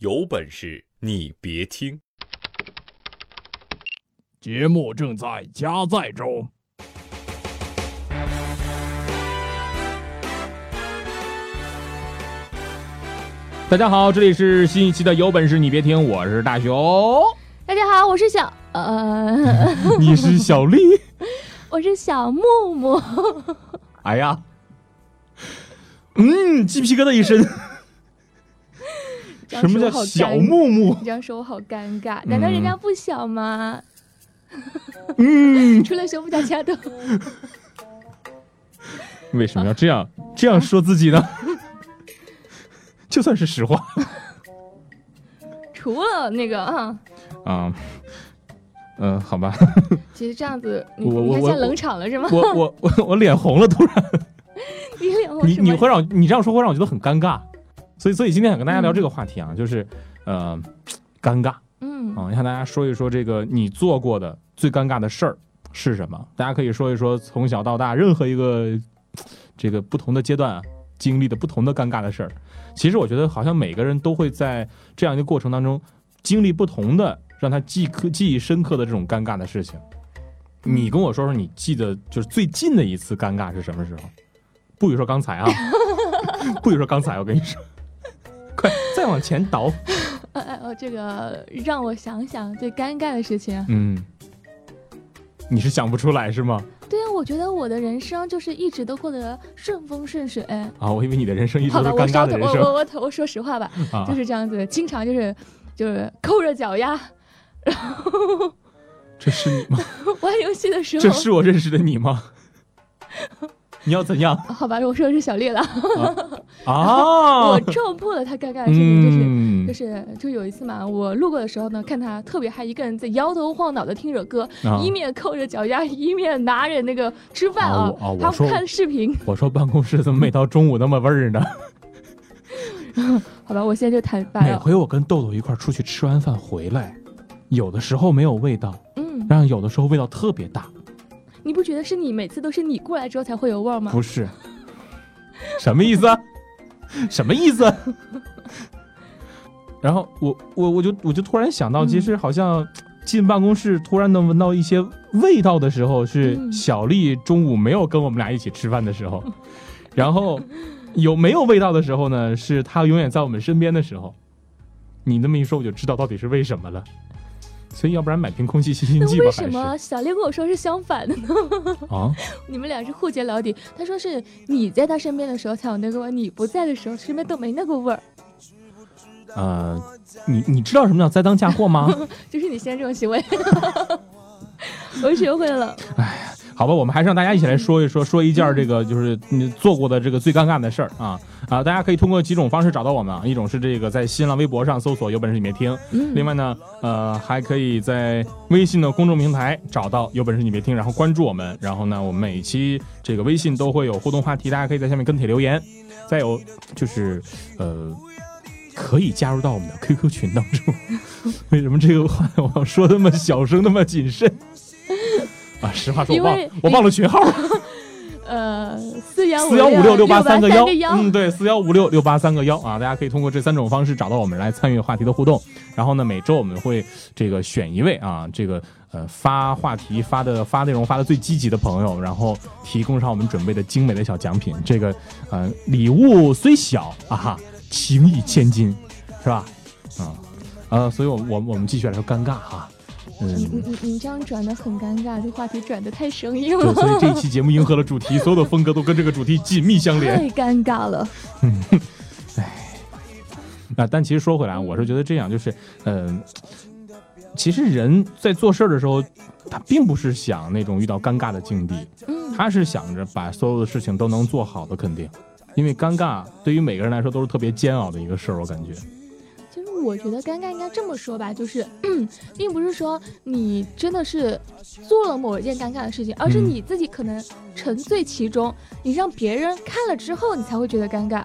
有本事你别听！节目正在加载中。大家好，这里是新一期的《有本事你别听》，我是大熊。大家好，我是小呃，你是小丽。我是小木木。哎呀，嗯，鸡皮疙瘩一身。什么叫小木木？你这样说我好尴尬，难道人家不小吗？嗯，除了胸部，大家都。为什么要这样这样说自己呢？就算是实话，除了那个啊啊，嗯，好吧。其实这样子，你我我现冷场了是吗？我我我我脸红了，突然。你脸红？你你会让你这样说会让我觉得很尴尬，所以所以今天想跟大家聊这个话题啊，就是呃尴尬，嗯啊，向大家说一说这个你做过的最尴尬的事儿是什么？大家可以说一说从小到大任何一个这个不同的阶段啊。经历的不同的尴尬的事儿，其实我觉得好像每个人都会在这样一个过程当中经历不同的让他记刻记忆深刻的这种尴尬的事情。你跟我说说你记得就是最近的一次尴尬是什么时候？不许说刚才啊，不许说刚才，我跟你说，快再往前倒。呃 呃，这个让我想想最尴尬的事情。嗯，你是想不出来是吗？对啊，我觉得我的人生就是一直都过得顺风顺水。啊，我以为你的人生一直都是尴尬的人生。我我我我说实话吧，就是这样子，经常就是就是抠着脚丫，然后这是你吗？玩游戏的时候，这是我认识的你吗？你要怎样？好吧，我说的是小丽了。啊！我撞破了他尴尬的事情，就是就是就有一次嘛，我路过的时候呢，看他特别嗨，一个人在摇头晃脑的听着歌，一面扣着脚丫，一面拿着那个吃饭啊，他看视频。我说办公室怎么每到中午那么味儿呢？好吧，我现在就坦白了。每回我跟豆豆一块出去吃完饭回来，有的时候没有味道，嗯，然后有的时候味道特别大。你不觉得是你每次都是你过来之后才会有味儿吗？不是，什么意思？什么意思？然后我我我就我就突然想到，其实好像进办公室突然能闻到一些味道的时候，是小丽中午没有跟我们俩一起吃饭的时候，然后有没有味道的时候呢？是她永远在我们身边的时候。你那么一说，我就知道到底是为什么了。所以要不然买瓶空气清新剂吧？为什么小丽跟我说是相反的呢？啊，你们俩是互揭老底。他说是你在他身边的时候才有那个味儿，你不在的时候身边都没那个味儿。呃，你你知道什么叫栽赃嫁祸吗？就是你现在这种行为，我学会了。哎呀。好吧，我们还是让大家一起来说一说，说一件这个就是你做过的这个最尴尬的事儿啊啊！大家可以通过几种方式找到我们啊，一种是这个在新浪微博上搜索“有本事你别听”，另外呢，呃，还可以在微信的公众平台找到“有本事你别听”，然后关注我们，然后呢，我们每期这个微信都会有互动话题，大家可以在下面跟帖留言。再有就是呃，可以加入到我们的 QQ 群当中。为什么这个话 我要说那么小声，那么谨慎？啊，实话说，我忘我忘了群号。呃，四幺四幺五六六八三个幺，嗯，对，四幺五六六八三个幺啊，大家可以通过这三种方式找到我们来参与话题的互动。然后呢，每周我们会这个选一位啊，这个呃发话题发的发内容发的最积极的朋友，然后提供上我们准备的精美的小奖品。这个呃礼物虽小啊哈，情义千金，是吧？啊呃，所以我我我们继续来说尴尬哈。你你你你这样转的很尴尬，这话题转的太生硬了。对，所以这一期节目迎合了主题，所有的风格都跟这个主题紧密相连。太尴尬了。哎，那但其实说回来，我是觉得这样，就是嗯，其实人在做事儿的时候，他并不是想那种遇到尴尬的境地，嗯，他是想着把所有的事情都能做好的，肯定，因为尴尬对于每个人来说都是特别煎熬的一个事儿，我感觉。我觉得尴尬应该这么说吧，就是，并不是说你真的是做了某一件尴尬的事情，而是你自己可能沉醉其中，你让别人看了之后，你才会觉得尴尬。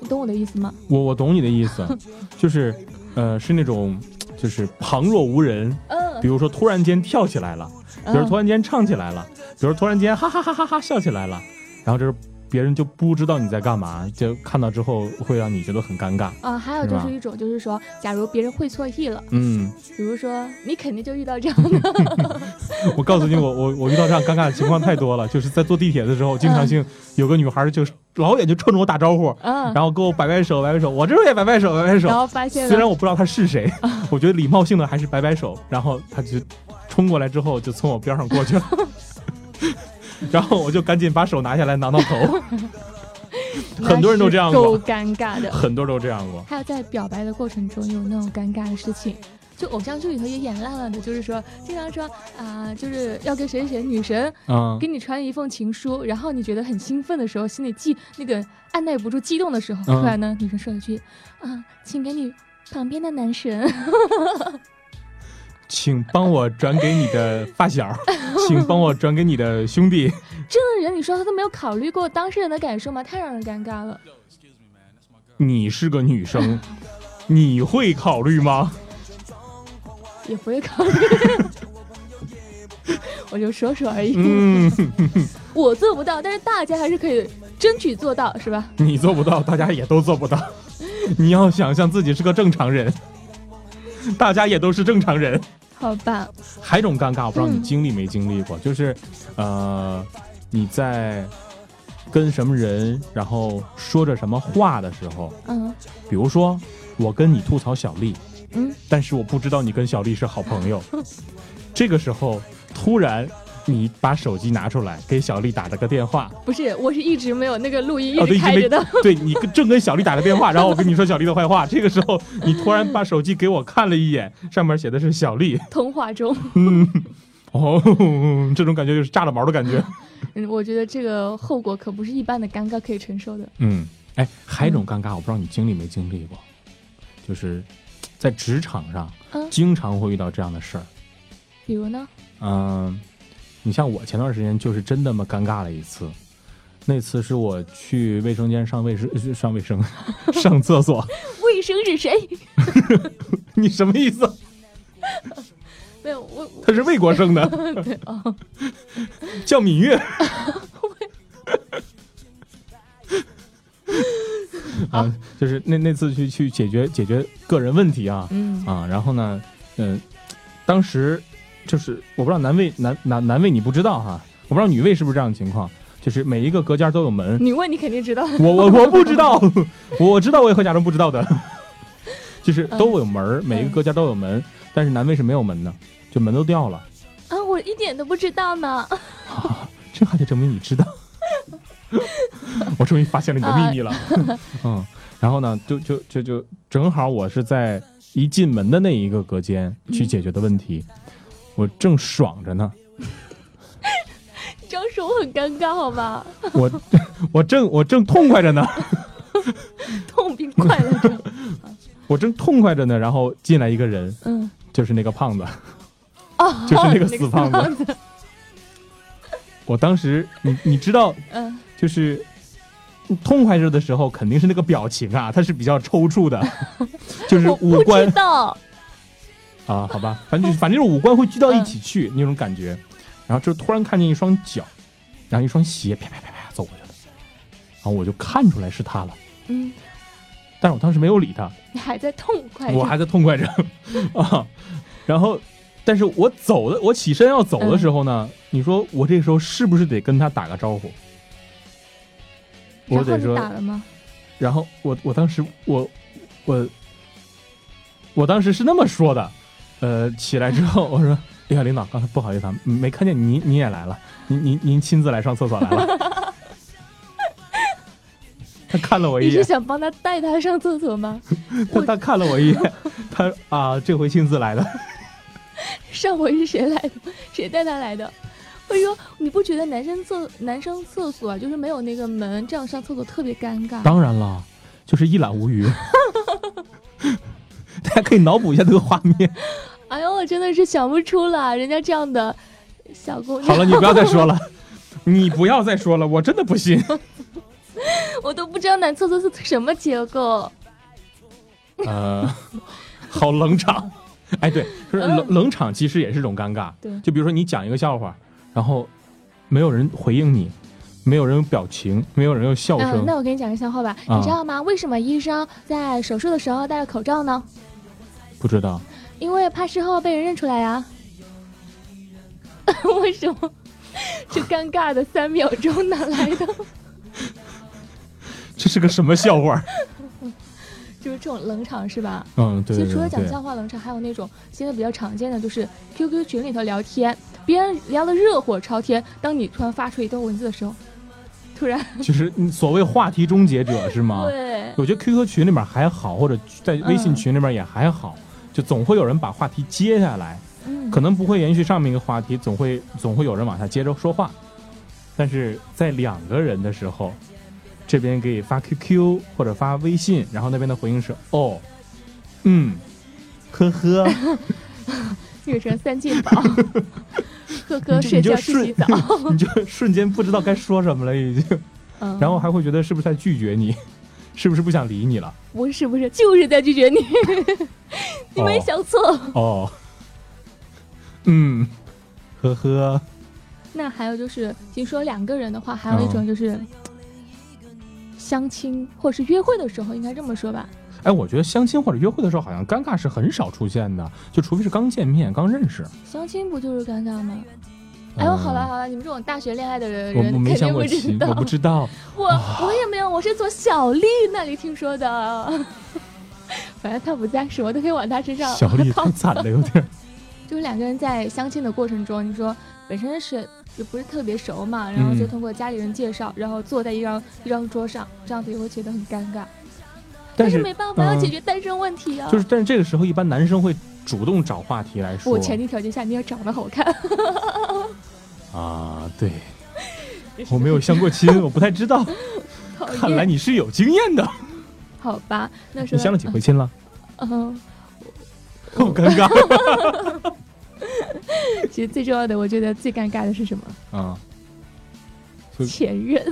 你懂我的意思吗？我我懂你的意思，就是，呃，是那种，就是旁若无人，嗯，比如说突然间跳起来了，比如突然间唱起来了，比如突然间哈哈哈哈哈笑起来了，然后就是别人就不知道你在干嘛，就看到之后会让你觉得很尴尬。啊，还有就是一种，就是说，假如别人会错意了，嗯，比如说你肯定就遇到这样的，我告诉你，我我我遇到这样尴尬的情况太多了，就是在坐地铁的时候，经常性有个女孩就是老远就冲着我打招呼，嗯，然后跟我摆摆手，摆摆手，我这时候也摆摆手，摆摆手。然。后发现，虽然我不知道她是谁，我觉得礼貌性的还是摆摆手，然后她就冲过来之后就从我边上过去了，然后我就赶紧把手拿下来挠挠头。很多人都这样过够尴尬的。很多人都这样过。还有在表白的过程中有那种尴尬的事情，就偶像剧里头也演烂了的，就是说经常说啊、就是要跟谁谁谁女神嗯给你传一封情书，然后你觉得很兴奋的时候，心里激那个按耐不住激动的时候，嗯突然呢，女生说一句啊，请给你旁边的男神，请帮我转给你的发小，请帮我转给你的兄弟。这样的人，你说他都没有考虑过当事人的感受吗？太让人尴尬了。你是个女生，你会考虑吗？也不会考虑，我就说说而已。嗯，我做不到，但是大家还是可以争取做到，是吧？你做不到，大家也都做不到。你要想象自己是个正常人，大家也都是正常人。好吧，还有一种尴尬，我不知道你嗯经历没经历过，就是，呃，你在跟什么人，然后说着什么话的时候，嗯。比如说我跟你吐槽小丽，嗯，但是我不知道你跟小丽是好朋友。这个时候，突然你把手机拿出来给小丽打了个电话，不是，我是一直没有那个录音一直开着的。对你正跟小丽打个电话，然后我跟你说小丽的坏话，这个时候你突然把手机给我看了一眼，上面写的是小丽，通话中，嗯，哦，这种感觉就是炸了毛的感觉。嗯，我觉得这个后果可不是一般的尴尬可以承受的。嗯，哎，还有一种尴尬，我不知道你经历没经历过，就是在职场上嗯经常会遇到这样的事儿。比如呢？嗯，你像我前段时间就是真那么尴尬了一次，那次是我去卫生间上卫生上卫生 上厕所，卫生是谁？你什么意思？没有，我他是魏国生的，对哦，叫芈月。啊，就是那那次去去解决解决个人问题啊嗯啊，然后呢，嗯、当时就是我不知道男卫男男男卫你不知道哈，我不知道女卫是不是这样的情况，就是每一个隔间都有门，女卫你肯定知道。我我我不知道，我知道我也会假装不知道的，就是都有门儿，每一个隔间都有门，但是男卫是没有门的，就门都掉了。啊，我一点都不知道呢。这还得证明你知道。我终于发现了你的秘密了。嗯，然后呢，就就就就正好我是在一进门的那一个隔间去解决的问题，我正爽着呢，这样说我很尴尬，好吧？我我正我正痛快着呢，痛并快乐着。我正痛快着呢，然后进来一个人，嗯，就是那个胖子，哦，就是那个死胖子。子。我当时你你知道，嗯，就是痛快着的时候，肯定是那个表情啊，他是比较抽搐的，就是我不五官知道。啊，好吧，反正就是反正就是五官会聚到一起去、那种感觉，然后就突然看见一双脚，然后一双鞋啪啪啪啪走过去了，然后我就看出来是他了，嗯，但是我当时没有理他，你还在痛快着。我还在痛快着 啊，然后，但是我走的我起身要走的时候呢，你说我这个时候是不是得跟他打个招呼？我得说，打了吗？然后我我当时我我我当时是那么说的，呃，起来之后 我说：“哎呀，领导，刚才不好意思啊，没看见您您也来了，您您您亲自来上厕所来了。”他看了我一眼，你是想帮他带他上厕所吗？他他看了我一眼，他啊，这回亲自来的。上回是谁来的？谁带他来的？哎呦，你不觉得男生厕男生厕所啊，就是没有那个门，这样上厕所特别尴尬？当然了，就是一览无余。大家可以脑补一下这个画面。哎呦，我真的是想不出了，人家这样的小姑娘，好了，你不要再说了，你不要再说了，我真的不信。我都不知道男厕所是什么结构。呃，好冷场。哎，对，就是冷冷场，其实也是一种尴尬。对就比如说你讲一个笑话，然后没有人回应你，没有人有表情，没有人有笑声。嗯，那我给你讲个笑话吧，啊你知道吗？为什么医生在手术的时候戴着口罩呢？不知道，因为怕事后被人认出来呀。为什么？这尴尬的三秒钟哪来的？这是个什么笑话？就是这种冷场是吧？嗯，对对其实除了讲笑话冷场，还有那种现在比较常见的，就是 QQ 群里头聊天，别人聊的热火朝天，当你突然发出一段文字的时候，突然就是嗯所谓话题终结者是吗？对，我觉得 QQ 群里面还好，或者在微信群里面也还好，就总会有人把话题接下来，嗯，可能不会延续上面一个话题，总会总会有人往下接着说话。但是在两个人的时候，这边给发 QQ 或者发微信，然后那边的回应是哦，嗯，呵呵，女神三进宝，呵呵，睡觉去洗澡，你就瞬间不知道该说什么了，已经，嗯，然后还会觉得是不是在拒绝你，是不是不想理你了？不是不是，就是在拒绝你，你没哦想错。哦，嗯，呵呵，那还有就是，听说两个人的话，还有一种就是。相亲或是约会的时候，应该这么说吧？哎，我觉得相亲或者约会的时候，好像尴尬是很少出现的，就除非是刚见面、刚认识。相亲不就是尴尬吗？哎呦，好了好了，你们这种大学恋爱的人，嗯我我没肯定相过我不知道。我我也没有，我是从小丽那里听说的。反正他不在，什么都可以往他身上小丽套太惨了，有点。就是两个人在相亲的过程中，你说本身是也不是特别熟嘛，然后就嗯通过家里人介绍，然后坐在一张一张桌上，这样子也会觉得很尴尬。但是是没办法，要嗯解决单身问题啊。就是，但是这个时候一般男生会主动找话题来说。我前提条件下你要长得好看。啊，对，我没有相过亲，我不太知道。看来，你是有经验的。好吧，那说你相了几回亲了？嗯，好尴尬。其实最重要的，我觉得最尴尬的是什么？啊，前任。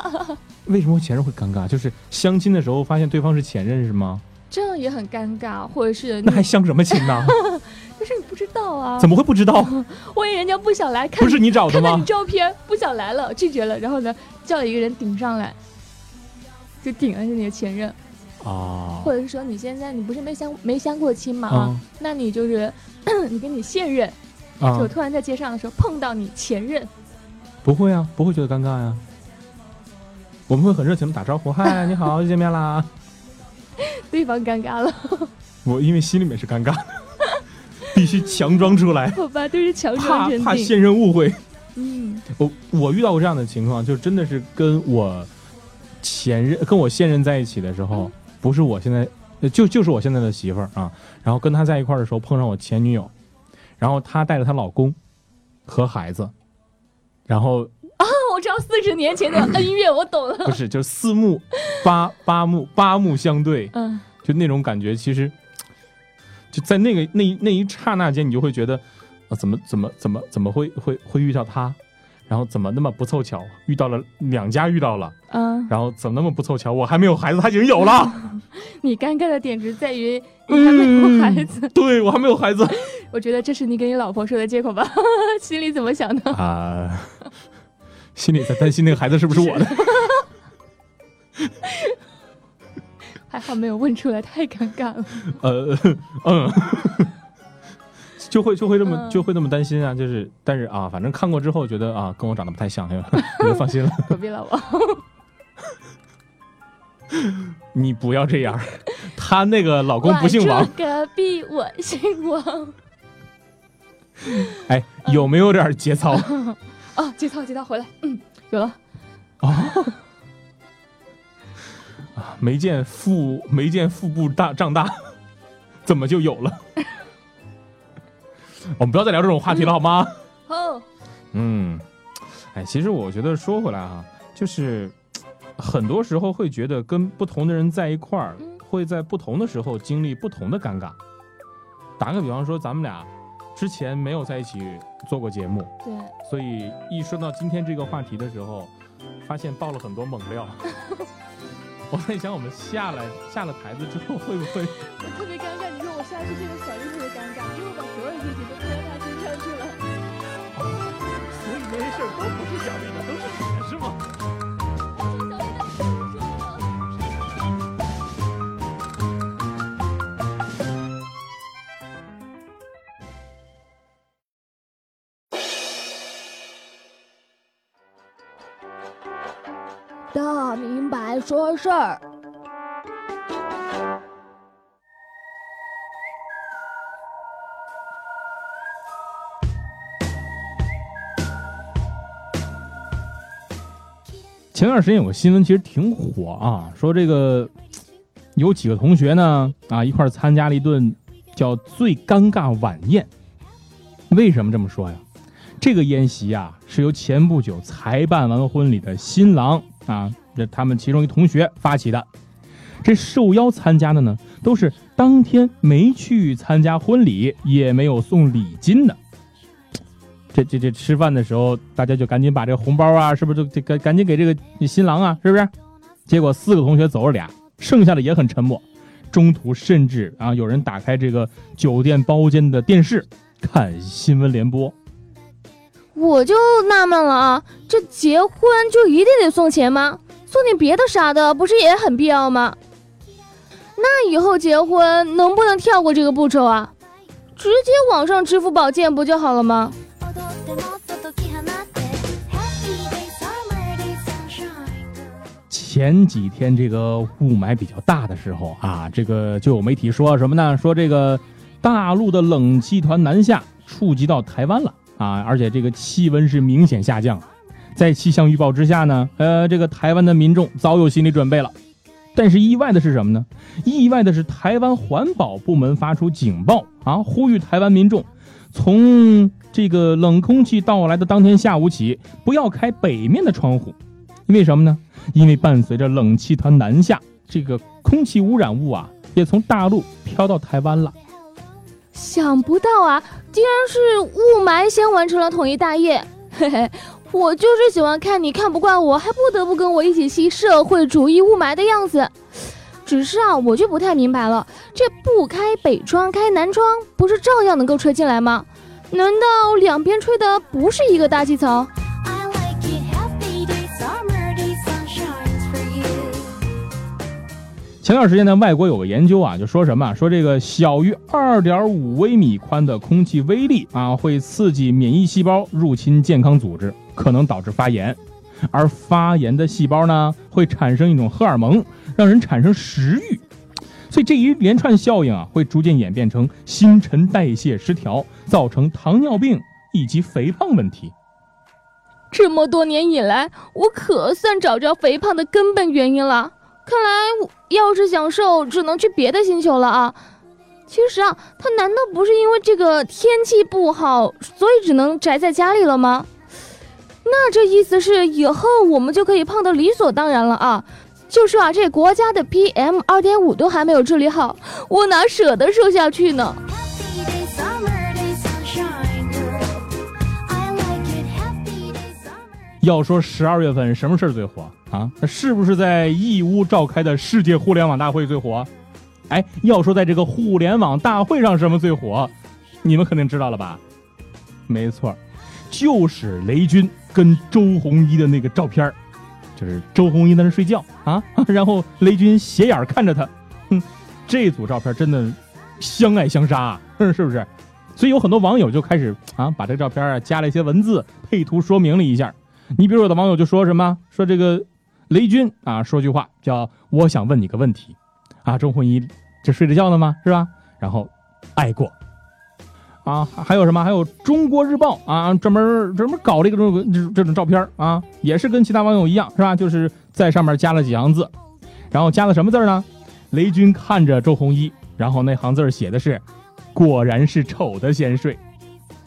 为什么前任会尴尬？就是相亲的时候发现对方是前任是吗？这样也很尴尬，或者是那还相什么亲呢？但是你不知道啊，怎么会不知道？万一人家不想来看，不是你找的吗看到你？照片不想来了，拒绝了，然后呢叫了一个人顶上来，就顶了是你的前任，啊或者是说你现在你不是没相没相过亲嘛啊啊，那你就是 你跟你现任，啊就！突然在街上的时候碰到你前任，不会啊，不会觉得尴尬呀。我们会很热情的打招呼，嗨，你好，又见面啦。对方尴尬了，我因为心里面是尴尬的，必须强装出来，好吧，都是强装怕现任误会。嗯。我我遇到过这样的情况，就真的是跟我前任跟我现任在一起的时候，不是我现在呃就就是我现在的媳妇儿啊，然后跟她在一块儿的时候碰上我前女友，然后她带着她老公和孩子，然后啊我知道四十年前的 恩怨，我懂了，不是就是四目八八目八目相对，嗯，就那种感觉，其实就在那个那那一刹那间，你就会觉得，啊，怎么怎么怎么怎么会会会遇到他，然后怎么那么不凑巧遇到了两家遇到了，嗯，然后怎么那么不凑巧，我还没有孩子，他已经有了，你尴尬的点只在于你还没有孩子，对我还没有孩子 我觉得这是你给你老婆说的借口吧？心里怎么想的？啊，心里在担心那个孩子是不是我的，还好没有问出来，太尴尬了。呃嗯。就会就会这么嗯就会那么担心啊，就是但是啊，反正看过之后觉得啊，跟我长得不太像，你就放心了。隔壁老王，你不要这样，他那个老公不姓王隔壁我姓王。哎，有没有点节操？哦，节操节操回来，嗯，有了。啊，没见腹没见腹部大胀大，怎么就有了？我们不要再聊这种话题了，好吗？好，嗯，哎，其实我觉得说回来哈，就是很多时候会觉得跟不同的人在一块儿嗯，会在不同的时候经历不同的尴尬。打个比方说，咱们俩之前没有在一起做过节目，对，所以一说到今天这个话题的时候，发现爆了很多猛料。我在想，我们下来下了台子之后，会不会我特别尴尬。你说我下去这个小事都不是小丽的，都是你的，是吗？大明白说事儿。前段时间有个新闻，其实挺火啊，说这个有几个同学呢啊一块参加了一顿叫“最尴尬晚宴”。为什么这么说呀？这个宴席啊是由前不久才办完婚礼的新郎啊，这他们其中一同学发起的。这受邀参加的呢，都是当天没去参加婚礼，也没有送礼金的。这这这吃饭的时候，大家就赶紧把这个红包啊，是不是就赶赶紧给这个新郎啊，是不是？结果四个同学走了俩，剩下的也很沉默。中途甚至啊，有人打开这个酒店包间的电视看新闻联播。我就纳闷了啊，这结婚就一定得送钱吗？送点别的啥的，不是也很必要吗？那以后结婚能不能跳过这个步骤啊？直接网上支付宝建不就好了吗？前几天这个雾霾比较大的时候啊，这个就有媒体说什么呢？说这个大陆的冷气团南下，触及到台湾了啊，而且这个气温是明显下降。在气象预报之下呢，呃，这个台湾的民众早有心理准备了。但是意外的是什么呢？意外的是台湾环保部门发出警报啊，呼吁台湾民众从这个冷空气到来的当天下午起，不要开北面的窗户。为什么呢？因为伴随着冷气团南下，这个空气污染物啊，也从大陆飘到台湾了。想不到啊，竟然是雾霾先完成了统一大业。嘿嘿，我就是喜欢看你看不惯我，还不得不跟我一起吸社会主义雾霾的样子。只是啊，我就不太明白了，这不开北窗开南窗，不是照样能够吹进来吗？难道两边吹的不是一个大气层？前段时间呢，外国有个研究啊，就说什么说这个小于二点五微米宽的空气微粒啊，会刺激免疫细胞入侵健康组织，可能导致发炎。而发炎的细胞呢，会产生一种荷尔蒙，让人产生食欲。所以这一连串效应啊，会逐渐演变成新陈代谢失调，造成糖尿病以及肥胖问题。这么多年以来，我可算找着肥胖的根本原因了。看来，要是想瘦，只能去别的星球了啊！其实啊，他难道不是因为这个天气不好，所以只能宅在家里了吗？那这意思是以后我们就可以胖得理所当然了啊！就说啊，这国家的 PM 二点五都还没有治理好，我哪舍得瘦下去呢？要说十二月份什么事儿最火啊？那是不是在义乌召开的世界互联网大会最火？哎，要说在这个互联网大会上什么最火，你们肯定知道了吧？没错，就是雷军跟周鸿祎的那个照片就是周鸿祎在那睡觉啊，然后雷军斜眼看着他，哼，这组照片真的相爱相杀，是不是？所以有很多网友就开始啊，把这个照片啊加了一些文字配图说明了一下。你比如有的网友就说什么说这个雷军啊说句话叫我想问你个问题。啊周鸿祎这睡着觉了吗？是吧？然后爱过。啊还有什么还有中国日报啊专门专门搞这个这种这这种照片啊也是跟其他网友一样是吧就是在上面加了几行字然后加了什么字呢雷军看着周鸿祎然后那行字写的是果然是丑的先睡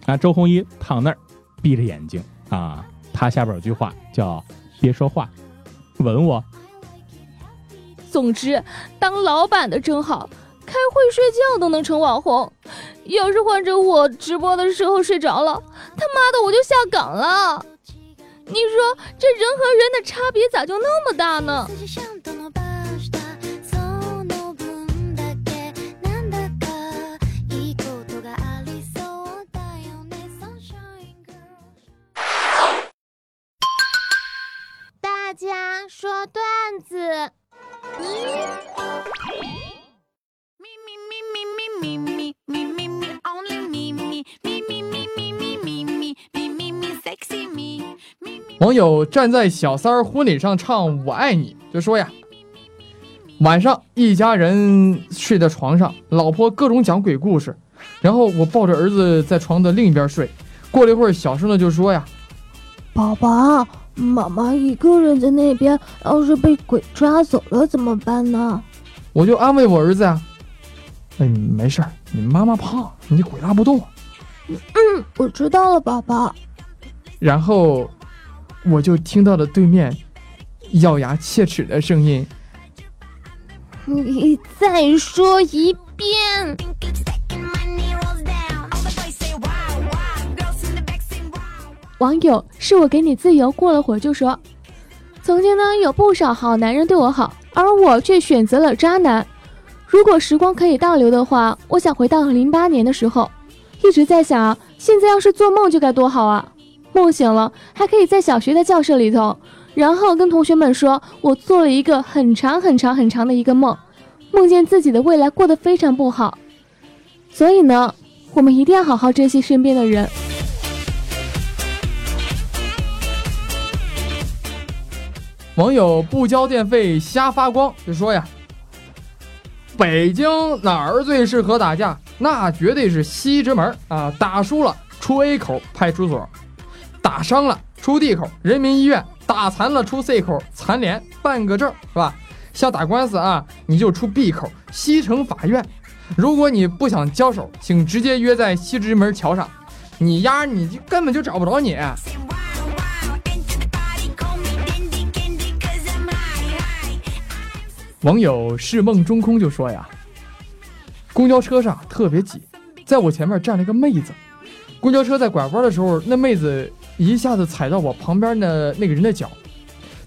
啊周鸿祎躺那儿闭着眼睛啊。他下边有句话叫“别说话，吻我”。总之，当老板的真好，开会睡觉都能成网红。要是换成我直播的时候睡着了，他妈的我就下岗了。你说这人和人的差别咋就那么大呢？网友站在小三儿婚礼上唱《我爱你》，就说呀，晚上一家人睡在床上，老婆各种讲鬼故事，然后我抱着儿子在床的另一边睡。过了一会儿，小声的就说呀：“宝宝，妈妈一个人在那边，要是被鬼抓走了怎么办呢？”我就安慰我儿子呀：“哎，没事儿，你妈妈胖，你鬼拉不动。”嗯，我知道了，宝宝。然后。我就听到了对面咬牙切齿的声音。你再说一遍。网友是我给你自由，过了会儿就说，曾经呢有不少好男人对我好，而我却选择了渣男。如果时光可以倒流的话，我想回到零八年的时候，一直在想啊，现在要是做梦就该多好啊。梦醒了，还可以在小学的教室里头，然后跟同学们说，我做了一个很长很长很长的一个梦，梦见自己的未来过得非常不好。所以呢，我们一定要好好珍惜身边的人。网友不交电费瞎发光就说呀：“北京哪儿最适合打架？那绝对是西直门啊！打输了出 A 口派出所。”打伤了出 D 口人民医院，打残了出 C 口残联办个证是吧？像打官司啊，你就出 B 口西城法院。如果你不想交手，请直接约在西直门桥上。你丫你就根本就找不着你。网友是梦中空就说呀，公交车上特别挤，在我前面站了一个妹子。公交车在拐弯的时候，那妹子。一下子踩到我旁边的那个人的脚，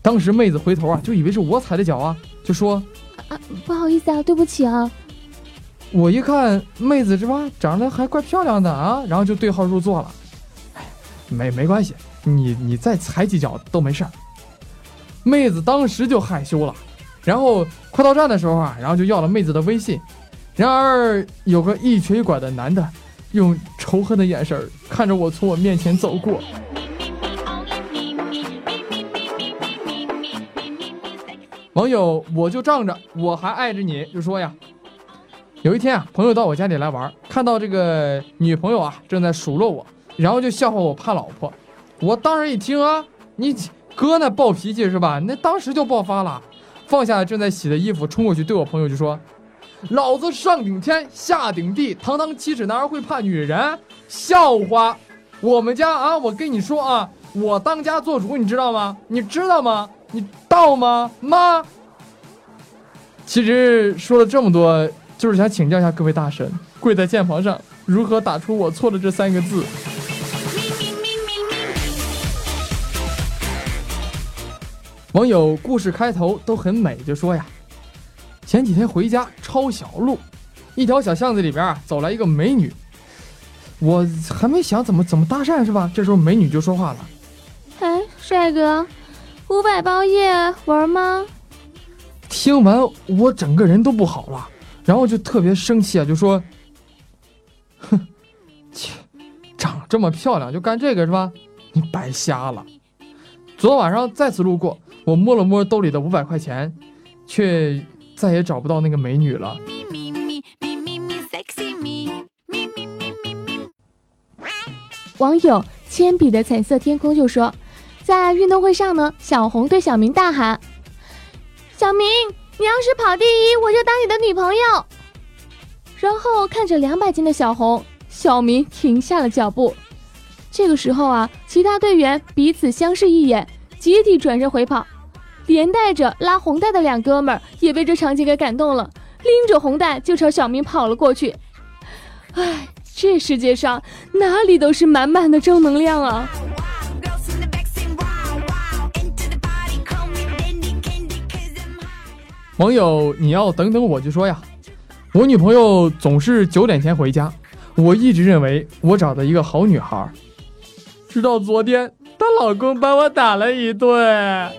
当时妹子回头啊，就以为是我踩的脚啊，就说：“啊，不好意思啊，对不起啊。”我一看妹子是吧，长得还怪漂亮的啊，然后就对号入座了。哎，没没关系，你你再踩几脚都没事儿。妹子当时就害羞了，然后快到站的时候啊，然后就要了妹子的微信。然而有个一瘸一拐的男的，用仇恨的眼神看着我从我面前走过。网友，我就仗着我还爱着你，就说呀，有一天啊，朋友到我家里来玩，看到这个女朋友啊正在数落我，然后就笑话我怕老婆。我当时一听啊，你哥那暴脾气是吧？那当时就爆发了，放下正在洗的衣服，冲过去对我朋友就说：“老子上顶天下顶地，堂堂七尺男儿会怕女人？笑话！我们家啊，我跟你说啊，我当家做主，你知道吗？你知道吗？”你到吗，妈？其实说了这么多，就是想请教一下各位大神，跪在键盘上如何打出我错了这三个字。网友故事开头都很美，就说呀，前几天回家抄小路，一条小巷子里边啊，走来一个美女，我还没想怎么怎么搭讪是吧？这时候美女就说话了，哎，帅哥。五百包夜玩吗？听完我整个人都不好了，然后就特别生气啊，就说：“哼，切，长这么漂亮就干这个是吧？你白瞎了。”昨晚上再次路过，我摸了摸兜里的五百块钱，却再也找不到那个美女了。网友铅笔的彩色天空就说。在运动会上呢，小红对小明大喊：“小明，你要是跑第一，我就当你的女朋友。”然后看着两百斤的小红，小明停下了脚步。这个时候啊，其他队员彼此相视一眼，集体转身回跑，连带着拉红带的两哥们儿也被这场景给感动了，拎着红带就朝小明跑了过去。唉，这世界上哪里都是满满的正能量啊！网友，你要等等我就说呀，我女朋友总是九点前回家，我一直认为我找的一个好女孩，直到昨天她老公把我打了一顿。